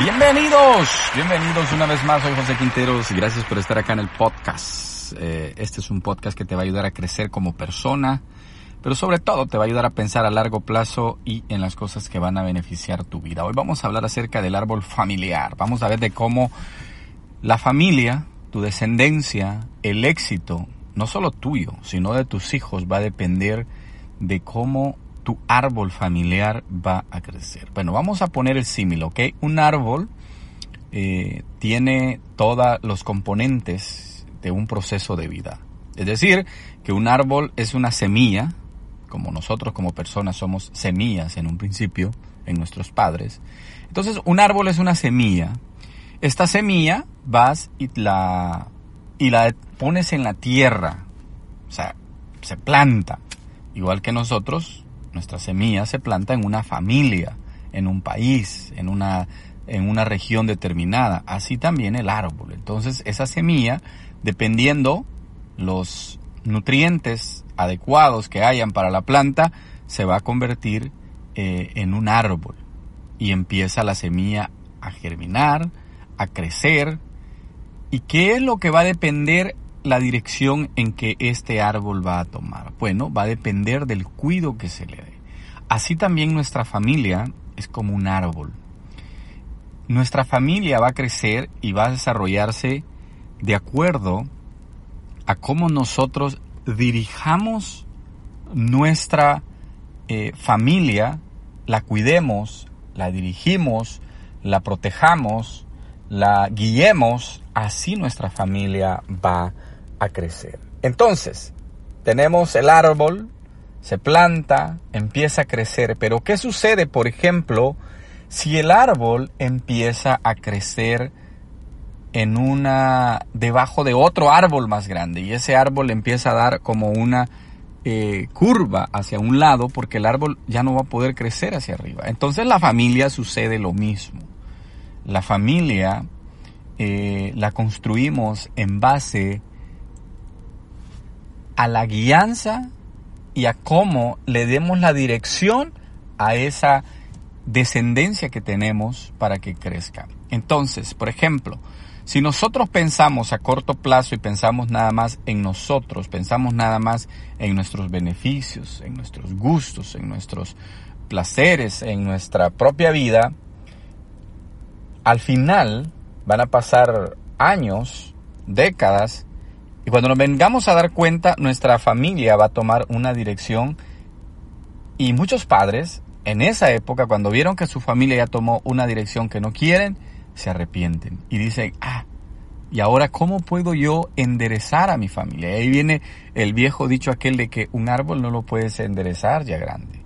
Bienvenidos, bienvenidos una vez más. Soy José Quinteros gracias por estar acá en el podcast. Eh, este es un podcast que te va a ayudar a crecer como persona, pero sobre todo te va a ayudar a pensar a largo plazo y en las cosas que van a beneficiar tu vida. Hoy vamos a hablar acerca del árbol familiar. Vamos a ver de cómo la familia, tu descendencia, el éxito, no solo tuyo, sino de tus hijos, va a depender de cómo tu árbol familiar va a crecer. Bueno, vamos a poner el símil, ¿ok? Un árbol eh, tiene todos los componentes de un proceso de vida. Es decir, que un árbol es una semilla, como nosotros como personas somos semillas en un principio, en nuestros padres. Entonces, un árbol es una semilla. Esta semilla vas y la, y la pones en la tierra, o sea, se planta. Igual que nosotros, nuestra semilla se planta en una familia, en un país, en una, en una región determinada. Así también el árbol. Entonces esa semilla, dependiendo los nutrientes adecuados que hayan para la planta, se va a convertir eh, en un árbol. Y empieza la semilla a germinar, a crecer. ¿Y qué es lo que va a depender la dirección en que este árbol va a tomar? Bueno, va a depender del cuido que se le dé. Así también nuestra familia es como un árbol. Nuestra familia va a crecer y va a desarrollarse de acuerdo a cómo nosotros dirijamos nuestra eh, familia, la cuidemos, la dirigimos, la protejamos, la guiemos, así nuestra familia va crecer. Entonces, tenemos el árbol, se planta, empieza a crecer, pero ¿qué sucede, por ejemplo, si el árbol empieza a crecer en una debajo de otro árbol más grande y ese árbol empieza a dar como una eh, curva hacia un lado porque el árbol ya no va a poder crecer hacia arriba. Entonces la familia sucede lo mismo. La familia eh, la construimos en base a la guianza y a cómo le demos la dirección a esa descendencia que tenemos para que crezca. Entonces, por ejemplo, si nosotros pensamos a corto plazo y pensamos nada más en nosotros, pensamos nada más en nuestros beneficios, en nuestros gustos, en nuestros placeres, en nuestra propia vida, al final van a pasar años, décadas, y cuando nos vengamos a dar cuenta, nuestra familia va a tomar una dirección y muchos padres en esa época, cuando vieron que su familia ya tomó una dirección que no quieren, se arrepienten y dicen, ah, ¿y ahora cómo puedo yo enderezar a mi familia? Y ahí viene el viejo dicho aquel de que un árbol no lo puedes enderezar ya grande.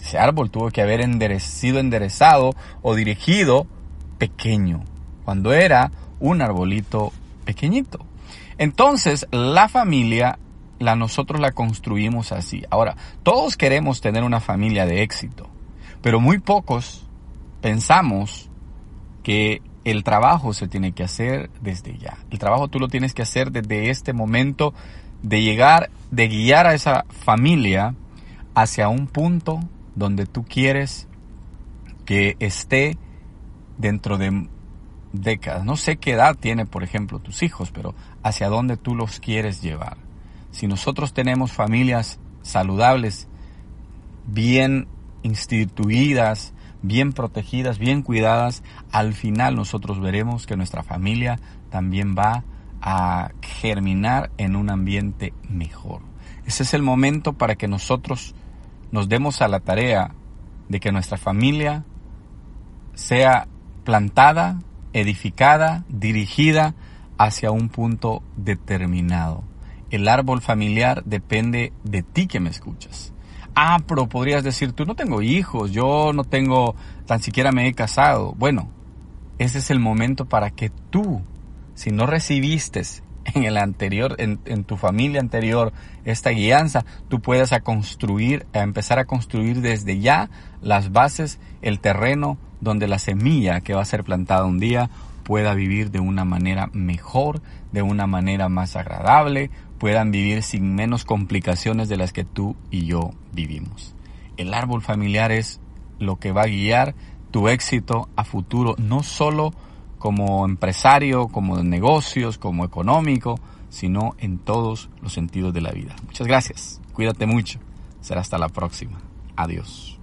Ese árbol tuvo que haber sido enderezado o dirigido pequeño, cuando era un arbolito pequeñito. Entonces, la familia, la nosotros la construimos así. Ahora, todos queremos tener una familia de éxito, pero muy pocos pensamos que el trabajo se tiene que hacer desde ya. El trabajo tú lo tienes que hacer desde este momento de llegar, de guiar a esa familia hacia un punto donde tú quieres que esté dentro de décadas. No sé qué edad tiene, por ejemplo, tus hijos, pero hacia dónde tú los quieres llevar. Si nosotros tenemos familias saludables, bien instituidas, bien protegidas, bien cuidadas, al final nosotros veremos que nuestra familia también va a germinar en un ambiente mejor. Ese es el momento para que nosotros nos demos a la tarea de que nuestra familia sea plantada edificada, dirigida hacia un punto determinado. El árbol familiar depende de ti que me escuchas. Ah, pero podrías decir, tú no tengo hijos, yo no tengo, tan siquiera me he casado. Bueno, ese es el momento para que tú, si no recibiste en el anterior, en, tu familia anterior, esta guianza, tú puedas a construir, a empezar a construir desde ya las bases, el terreno donde la semilla que va a ser plantada un día pueda vivir de una manera mejor, de una manera más agradable, puedan vivir sin menos complicaciones de las que tú y yo vivimos. El árbol familiar es lo que va a guiar tu éxito a futuro, no solo como empresario, como de negocios, como económico, sino en todos los sentidos de la vida. Muchas gracias. Cuídate mucho. Será hasta la próxima. Adiós.